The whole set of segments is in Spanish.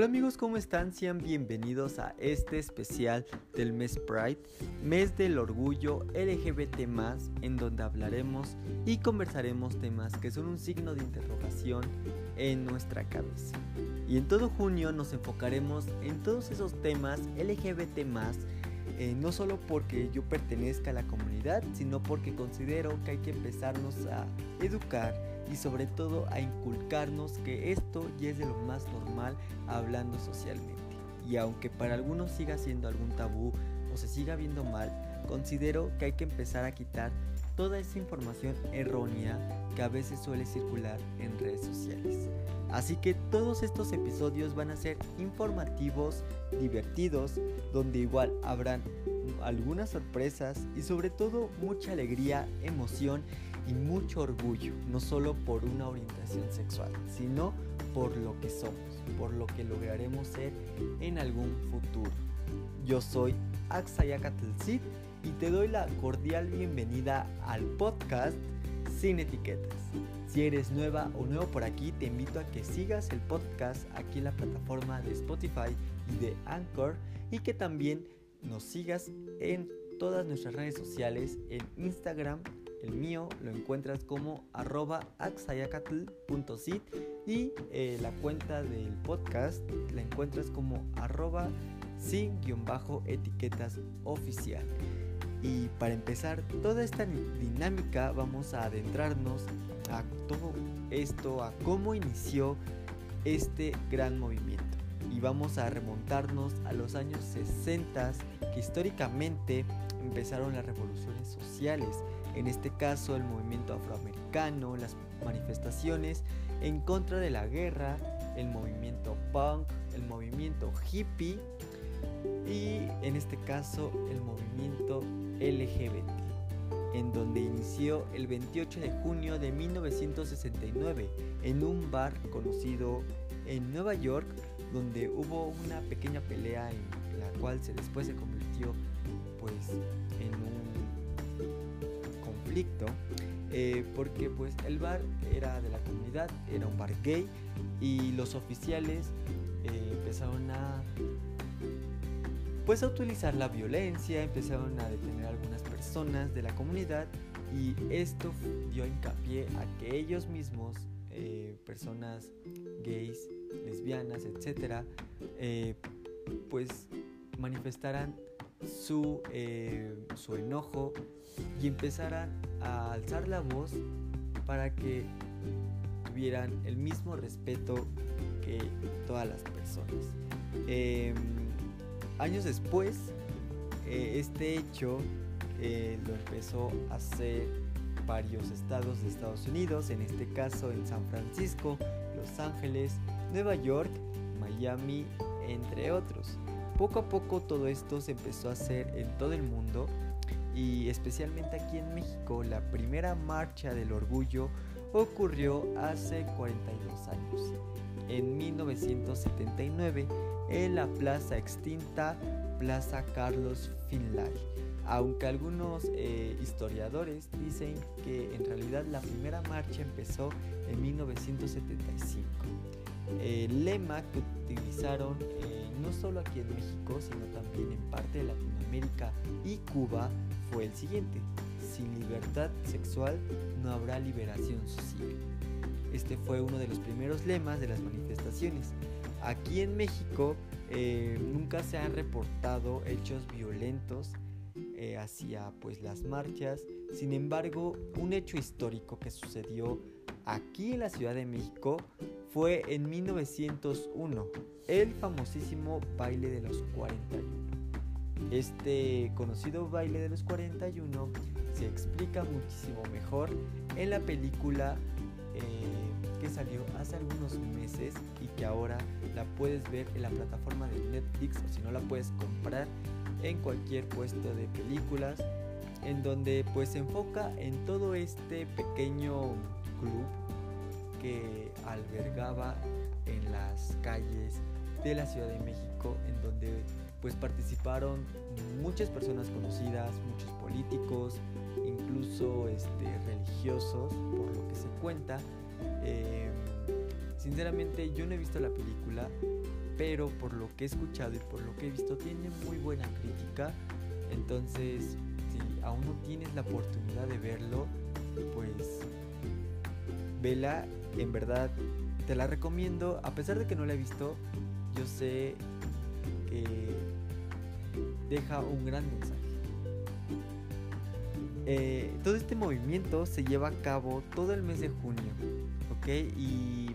Hola amigos, ¿cómo están? Sean bienvenidos a este especial del mes Pride, mes del orgullo LGBT, en donde hablaremos y conversaremos temas que son un signo de interrogación en nuestra cabeza. Y en todo junio nos enfocaremos en todos esos temas LGBT, eh, no solo porque yo pertenezca a la comunidad, sino porque considero que hay que empezarnos a educar y sobre todo a inculcarnos que esto ya es de lo más normal hablando socialmente. Y aunque para algunos siga siendo algún tabú o se siga viendo mal, considero que hay que empezar a quitar toda esa información errónea que a veces suele circular en redes sociales. Así que todos estos episodios van a ser informativos, divertidos, donde igual habrán algunas sorpresas y sobre todo mucha alegría, emoción y mucho orgullo, no solo por una orientación sexual, sino por lo que somos, por lo que lograremos ser en algún futuro. Yo soy Axayacatelcid y te doy la cordial bienvenida al podcast Sin Etiquetas. Si eres nueva o nuevo por aquí, te invito a que sigas el podcast aquí en la plataforma de Spotify y de Anchor y que también nos sigas en todas nuestras redes sociales, en Instagram, el mío lo encuentras como arroba axayacatl.sit y eh, la cuenta del podcast la encuentras como arroba sin-etiquetas oficial. Y para empezar toda esta dinámica vamos a adentrarnos a todo esto, a cómo inició este gran movimiento. Y vamos a remontarnos a los años 60 que históricamente empezaron las revoluciones sociales en este caso el movimiento afroamericano, las manifestaciones en contra de la guerra, el movimiento punk, el movimiento hippie y en este caso el movimiento LGBT, en donde inició el 28 de junio de 1969 en un bar conocido en Nueva York donde hubo una pequeña pelea en la cual se después se convirtió pues en un eh, porque pues el bar era de la comunidad, era un bar gay y los oficiales eh, empezaron a pues a utilizar la violencia, empezaron a detener a algunas personas de la comunidad y esto dio hincapié a que ellos mismos, eh, personas gays, lesbianas, etcétera, pues manifestaran su, su enojo y empezaran a alzar la voz para que tuvieran el mismo respeto que todas las personas. Em, años después, eh, este hecho eh, lo empezó a hacer varios estados de Estados Unidos, en este caso en San Francisco, Los Ángeles, Nueva York, Miami, entre otros. Poco a poco todo esto se empezó a hacer en todo el mundo y especialmente aquí en México la primera marcha del orgullo ocurrió hace 42 años, en 1979, en la plaza extinta Plaza Carlos Finlay. Aunque algunos eh, historiadores dicen que en realidad la primera marcha empezó en 1975. El lema que utilizaron eh, no solo aquí en México, sino también en parte de Latinoamérica y Cuba fue el siguiente. Sin libertad sexual no habrá liberación social. Este fue uno de los primeros lemas de las manifestaciones. Aquí en México eh, nunca se han reportado hechos violentos eh, hacia pues las marchas. Sin embargo, un hecho histórico que sucedió aquí en la Ciudad de México fue en 1901, el famosísimo baile de los 41. Este conocido baile de los 41 se explica muchísimo mejor en la película eh, que salió hace algunos meses y que ahora la puedes ver en la plataforma de Netflix o si no la puedes comprar en cualquier puesto de películas en donde pues se enfoca en todo este pequeño club que albergaba en las calles de la Ciudad de México en donde pues participaron muchas personas conocidas, muchos políticos, incluso este, religiosos, por lo que se cuenta. Em, sinceramente yo no he visto la película, pero por lo que he escuchado y por lo que he visto tiene muy buena crítica. Entonces, si aún no tienes la oportunidad de verlo, pues vela, en verdad te la recomiendo, a pesar de que no la he visto, yo sé que deja un gran mensaje. Eh, todo este movimiento se lleva a cabo todo el mes de junio, ¿ok? Y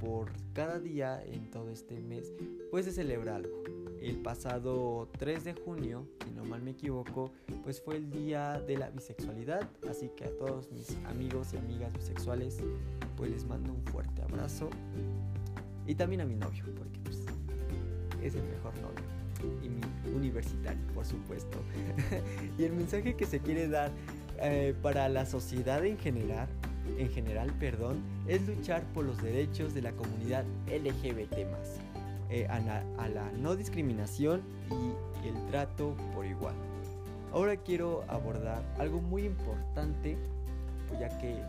por cada día en todo este mes, pues se celebra algo. El pasado 3 de junio, si no mal me equivoco, pues fue el día de la bisexualidad, así que a todos mis amigos y amigas bisexuales, les mando un fuerte abrazo. Y también a mi novio, porque pues, es el mejor novio y mi universitario, por supuesto. y el mensaje que se quiere dar eh, para la sociedad en general, en general, perdón, es luchar por los derechos de la comunidad LGBT eh, a, la, no discriminación y el trato por igual. Ahora quiero abordar algo muy importante, ya que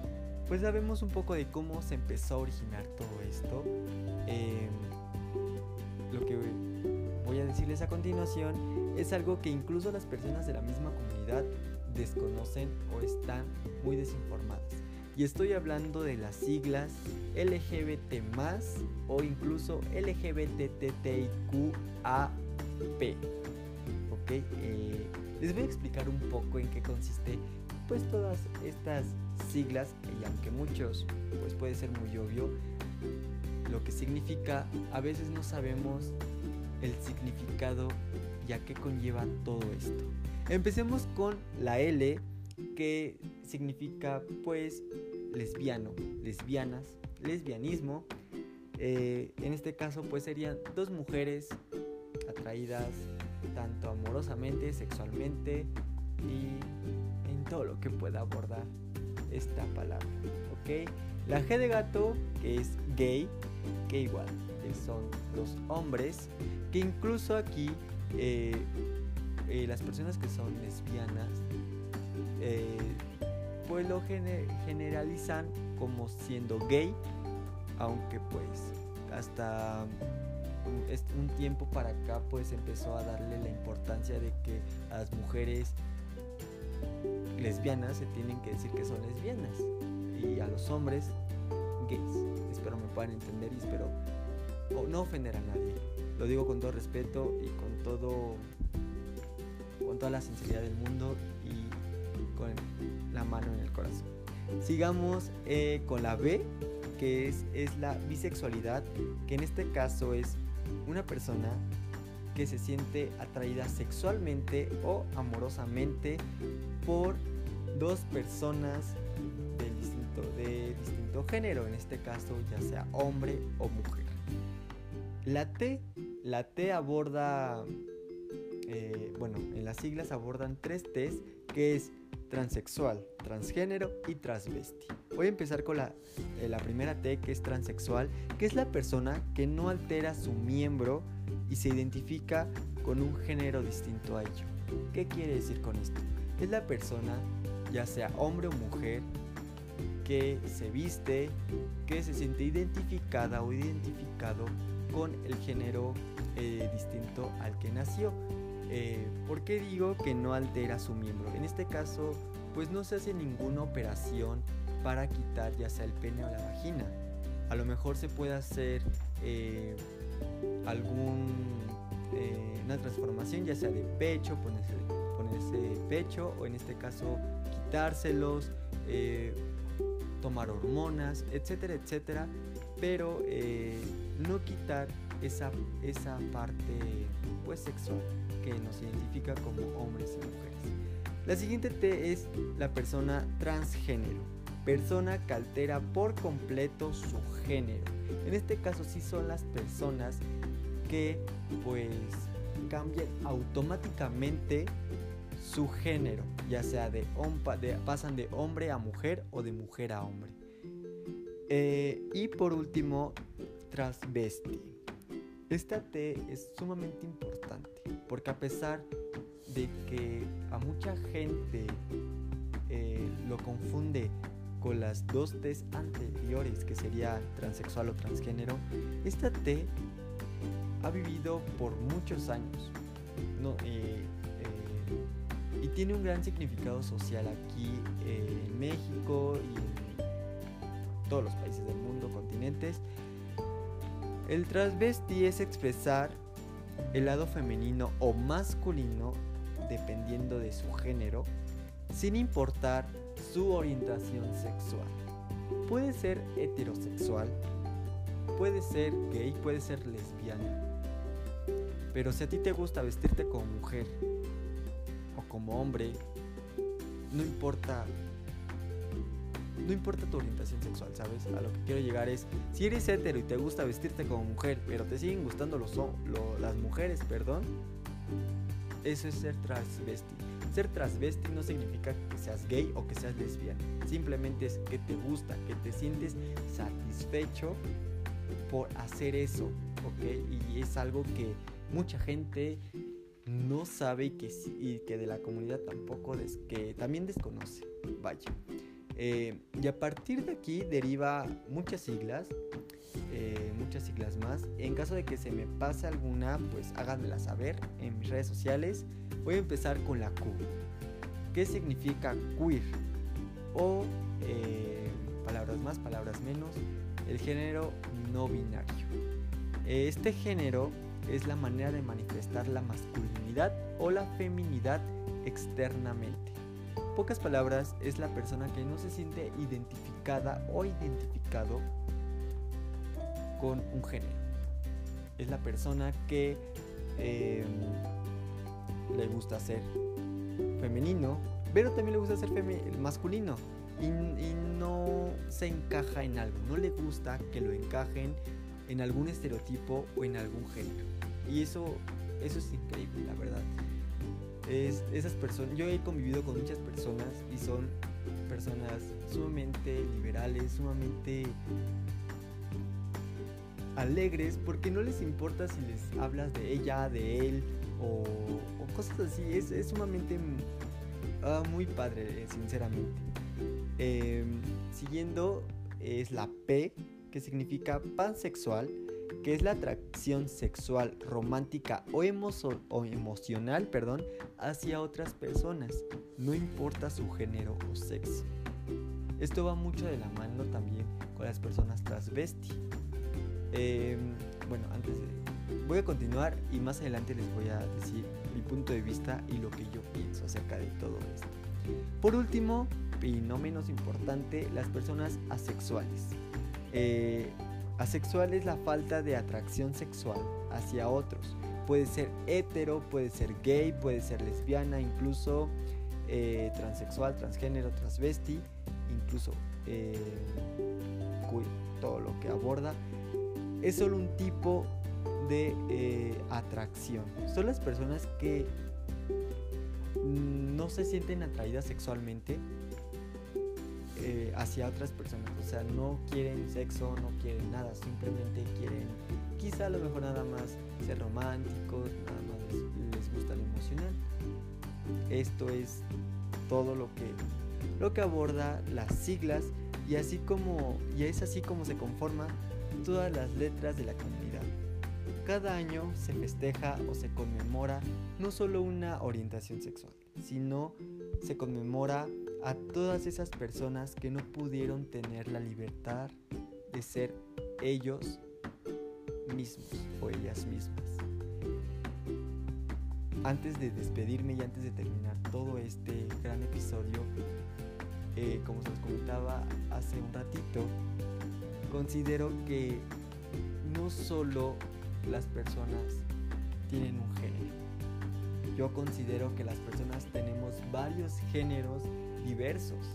pues sabemos un poco de cómo se empezó a originar todo esto. Em, lo que voy a decirles a continuación es algo que incluso las personas de la misma comunidad desconocen o están muy desinformadas. Y estoy hablando de las siglas LGBT o incluso LGBTTIQAP. ¿Ok? Eh, les voy a explicar un poco en qué consiste pues todas estas siglas y aunque muchos pues puede ser muy obvio lo que significa, a veces no sabemos el significado ya que conlleva todo esto. Empecemos con la L que significa pues lesbiano, lesbianas, lesbianismo. Eh, en este caso pues serían dos mujeres atraídas tanto amorosamente, sexualmente y todo lo que pueda abordar esta palabra. ¿ok? La G de gato que es gay, que igual son los hombres, que incluso aquí eh, eh, las personas que son lesbianas pues lo generalizan como siendo gay, aunque pues hasta un, tiempo para acá pues empezó a darle la importancia de que a las mujeres lesbianas se tienen que decir que son lesbianas y a los hombres gays. Espero me puedan entender y espero no ofender a nadie. Lo digo con todo respeto y con todo con toda la sinceridad del mundo y con la mano en el corazón. Sigamos eh, con la B, que es, es la bisexualidad, que en este caso es una persona que se siente atraída sexualmente o amorosamente por dos personas de distinto, de distinto género, en este caso ya sea hombre o mujer. La T, la T aborda, eh, bueno, en las siglas abordan tres T's, que es transexual, transgénero y transvesti. Voy a empezar con la, eh, la primera T que es transexual, que es la persona que no altera su miembro y se identifica con un género distinto a ello. ¿Qué quiere decir con esto? Es la persona, ya sea hombre o mujer, que se viste, que se siente identificada o identificado con el género eh, distinto al que nació. Eh, ¿Por qué digo que no altera su miembro? En este caso, pues no se hace ninguna operación para quitar ya sea el pene o la vagina. A lo mejor se puede hacer eh, algún eh, transformación ya sea de pecho, ponerse, ponerse pecho o en este caso quitárselos, tomar hormonas, etcétera, etcétera, pero no quitar esa, esa parte pues sexual que nos identifica como hombres y mujeres. La siguiente T es la persona transgénero, persona que altera por completo su género. En este caso sí son las personas que pues cambian automáticamente su género, ya sea de, pasan de hombre a mujer o de mujer a hombre. Eh, y por último, transvesti. Esta T es sumamente importante porque a pesar de que a mucha gente eh, lo confunde con las dos T anteriores, que sería transexual o transgénero, esta T ha vivido por muchos años. Eh, y tiene un gran significado social aquí en México y en todos los países del mundo, continentes. El transvesti es expresar el lado femenino o masculino dependiendo de su género, sin importar su orientación sexual. Puede ser heterosexual, puede ser gay, puede ser lesbiana. Pero si a ti te gusta vestirte como mujer como hombre, no importa no importa tu orientación sexual, ¿sabes? A lo que quiero llegar es, si eres hetero y te gusta vestirte como mujer, pero te siguen gustando los, las mujeres, perdón, eso es ser transvesti. Ser transvesti no significa que seas gay o que seas lesbiana, simplemente es que te gusta, que te sientes satisfecho por hacer eso, ¿ok? Y es algo que mucha gente no sabe y que, y que de la comunidad tampoco, que también desconoce. Vaya. Eh, y a partir de aquí deriva muchas siglas, eh, muchas siglas más. En caso de que se me pase alguna, pues háganmela saber en mis redes sociales. Voy a empezar con la Q. ¿Qué significa queer? O eh, palabras más, palabras menos. El género no binario. Este género es la manera de manifestar la masculinidad o la feminidad externamente. Pocas palabras es la persona que no se siente identificada o identificado con un género. Es la persona que em, le gusta ser femenino, pero también le gusta ser masculino y, y no se encaja en algo, no le gusta que lo encajen en algún estereotipo o en algún género. Y eso, eso es increíble, la verdad. Es, esas personas, yo he convivido con muchas personas y son personas sumamente liberales, sumamente alegres, porque no les importa si les hablas de ella, de él o, cosas así. Es, es sumamente ah, muy padre, sinceramente. Em, siguiendo es la P, que significa pansexual que es la atracción sexual, romántica o, emocional perdón, hacia otras personas, no importa su género o sexo. Esto va mucho de la mano también con las personas transvesti. Em, bueno, antes de... Voy a continuar y más adelante les voy a decir mi punto de vista y lo que yo pienso acerca de todo esto. Por último, y no menos importante, las personas asexuales. Eh, Asexual es la falta de atracción sexual hacia otros. Puede ser hetero, puede ser gay, puede ser lesbiana, incluso eh, transexual, transgénero, transvesti, incluso eh, todo lo que aborda. Es solo un tipo de eh, atracción. Son las personas que no se sienten atraídas sexualmente, eh, hacia otras personas. O sea, no quieren sexo, no quieren nada, simplemente quieren quizá a lo mejor nada más ser románticos, nada más les, gusta lo emocional. Esto es todo lo que, lo que aborda las siglas y así como y es así como se conforman todas las letras de la comunidad. Cada año se festeja o se conmemora no solo una orientación sexual, sino se conmemora a todas esas personas que no pudieron tener la libertad de ser ellos mismos o ellas mismas. Antes de despedirme y antes de terminar todo este gran episodio, eh, como se los comentaba hace un ratito, considero que no solo las personas tienen un género. Yo considero que las personas tenemos varios géneros diversos.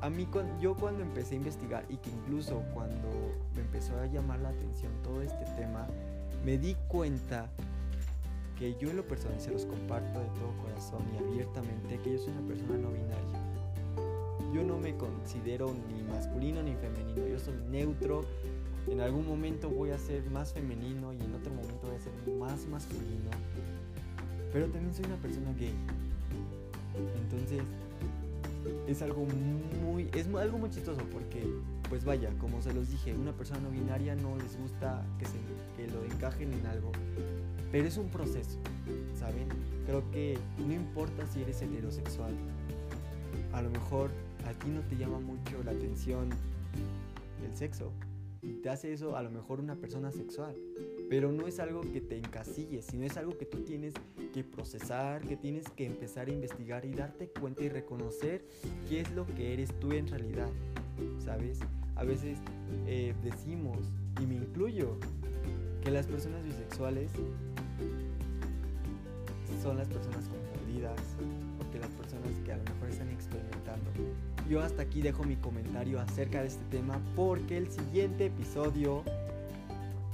A mí, yo cuando empecé a investigar y que incluso cuando me empezó a llamar la atención todo este tema, me di cuenta que yo en lo personal se los comparto de todo corazón y abiertamente que yo soy una persona no binaria. Yo no me considero ni masculino ni femenino, yo soy neutro. En algún momento voy a ser más femenino y en otro momento voy a ser más masculino. Pero también soy una persona gay. Entonces, es algo muy, es algo muy chistoso porque, pues vaya, como se los dije, una persona no binaria no les gusta que, se, que lo encajen en algo, pero es un proceso, ¿saben? Creo que no importa si eres heterosexual, a lo mejor a ti no te llama mucho la atención el sexo y te hace eso a lo mejor una persona sexual, pero no es algo que te encasille, sino es algo que tú tienes que procesar, que tienes que empezar a investigar y darte cuenta y reconocer qué es lo que eres tú en realidad, ¿sabes? A veces eh, decimos, y me incluyo, que las personas bisexuales son las personas confundidas, porque las personas que a lo mejor están experimentando. Yo hasta aquí dejo mi comentario acerca de este tema porque el siguiente episodio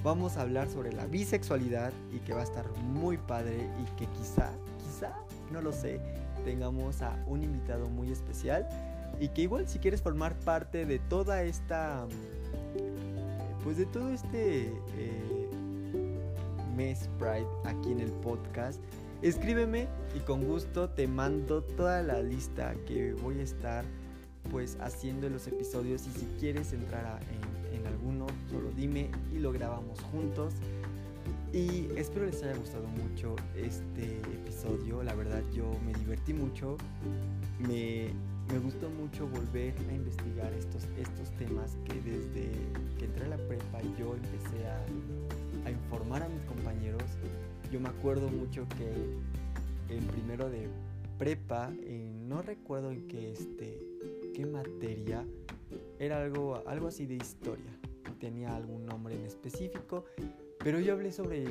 vamos a hablar sobre la bisexualidad y que va a estar muy padre y que quizá, quizá, no lo sé, tengamos a un invitado muy especial y que igual si quieres formar parte de toda esta, pues de todo este eh, mes Pride aquí en el podcast, escríbeme y con gusto te mando toda la lista que voy a estar pues haciendo en los episodios y si quieres entrar a, solo dime y lo grabamos juntos. Y espero les haya gustado mucho este episodio. La verdad yo me divertí mucho. Me, me gustó mucho volver a investigar estos, estos temas que desde que entré a la prepa yo empecé a, a informar a mis compañeros. Yo me acuerdo mucho que en primero de prepa, no recuerdo en qué, este, qué materia, era algo, algo así de historia. Tenía algún nombre en específico. Pero yo hablé sobre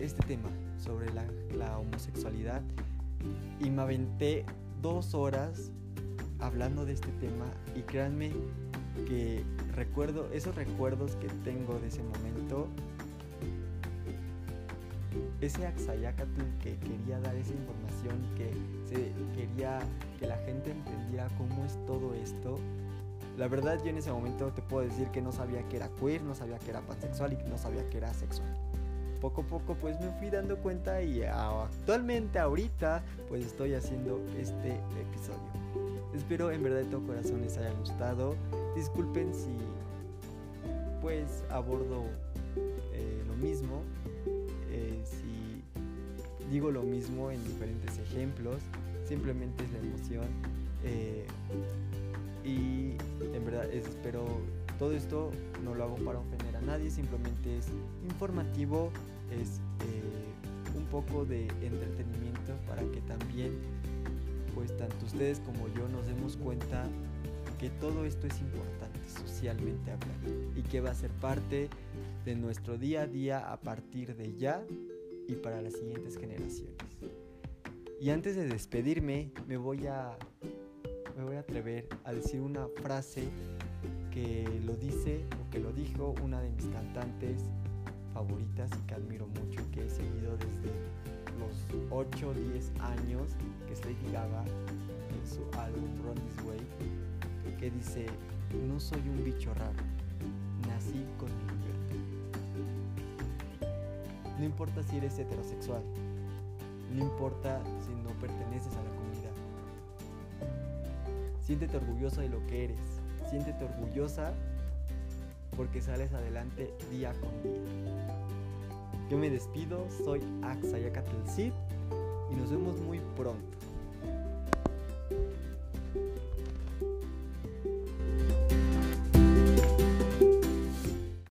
este tema, sobre la, la homosexualidad. Y me aventé dos horas hablando de este tema. Y créanme que recuerdo, esos recuerdos que tengo de ese momento ese Axayacatl que quería dar esa información, que se quería que la gente entendiera cómo es todo esto, la verdad yo en ese momento te puedo decir que no sabía que era queer, no sabía que era pansexual y no sabía que era sexual. Poco a poco pues me fui dando cuenta y actualmente ahorita pues estoy haciendo este episodio. Espero en verdad de todo corazón les haya gustado. Disculpen si pues abordo eh, lo mismo, eh, si digo lo mismo en diferentes ejemplos, simplemente es la emoción. Eh, y en verdad espero todo esto no lo hago para ofender a nadie, simplemente es informativo, es eh, un poco de entretenimiento para que también pues tanto ustedes como yo nos demos cuenta que todo esto es importante socialmente hablando y que va a ser parte de nuestro día a día a partir de ya y para las siguientes generaciones. Y antes de despedirme, me voy a me voy a atrever a decir una frase que lo dice o que lo dijo una de mis cantantes favoritas y que admiro mucho y que he seguido desde los 8 o 10 años, que es Lady Gaga en su álbum Run This Way, que dice, no soy un bicho raro, nací con mi libertad. No importa si eres heterosexual, no importa si no perteneces a la comunidad Siéntete orgullosa de lo que eres. Siéntete orgullosa porque sales adelante día con día. Yo me despido, soy Axayacatl Cid y nos vemos muy pronto.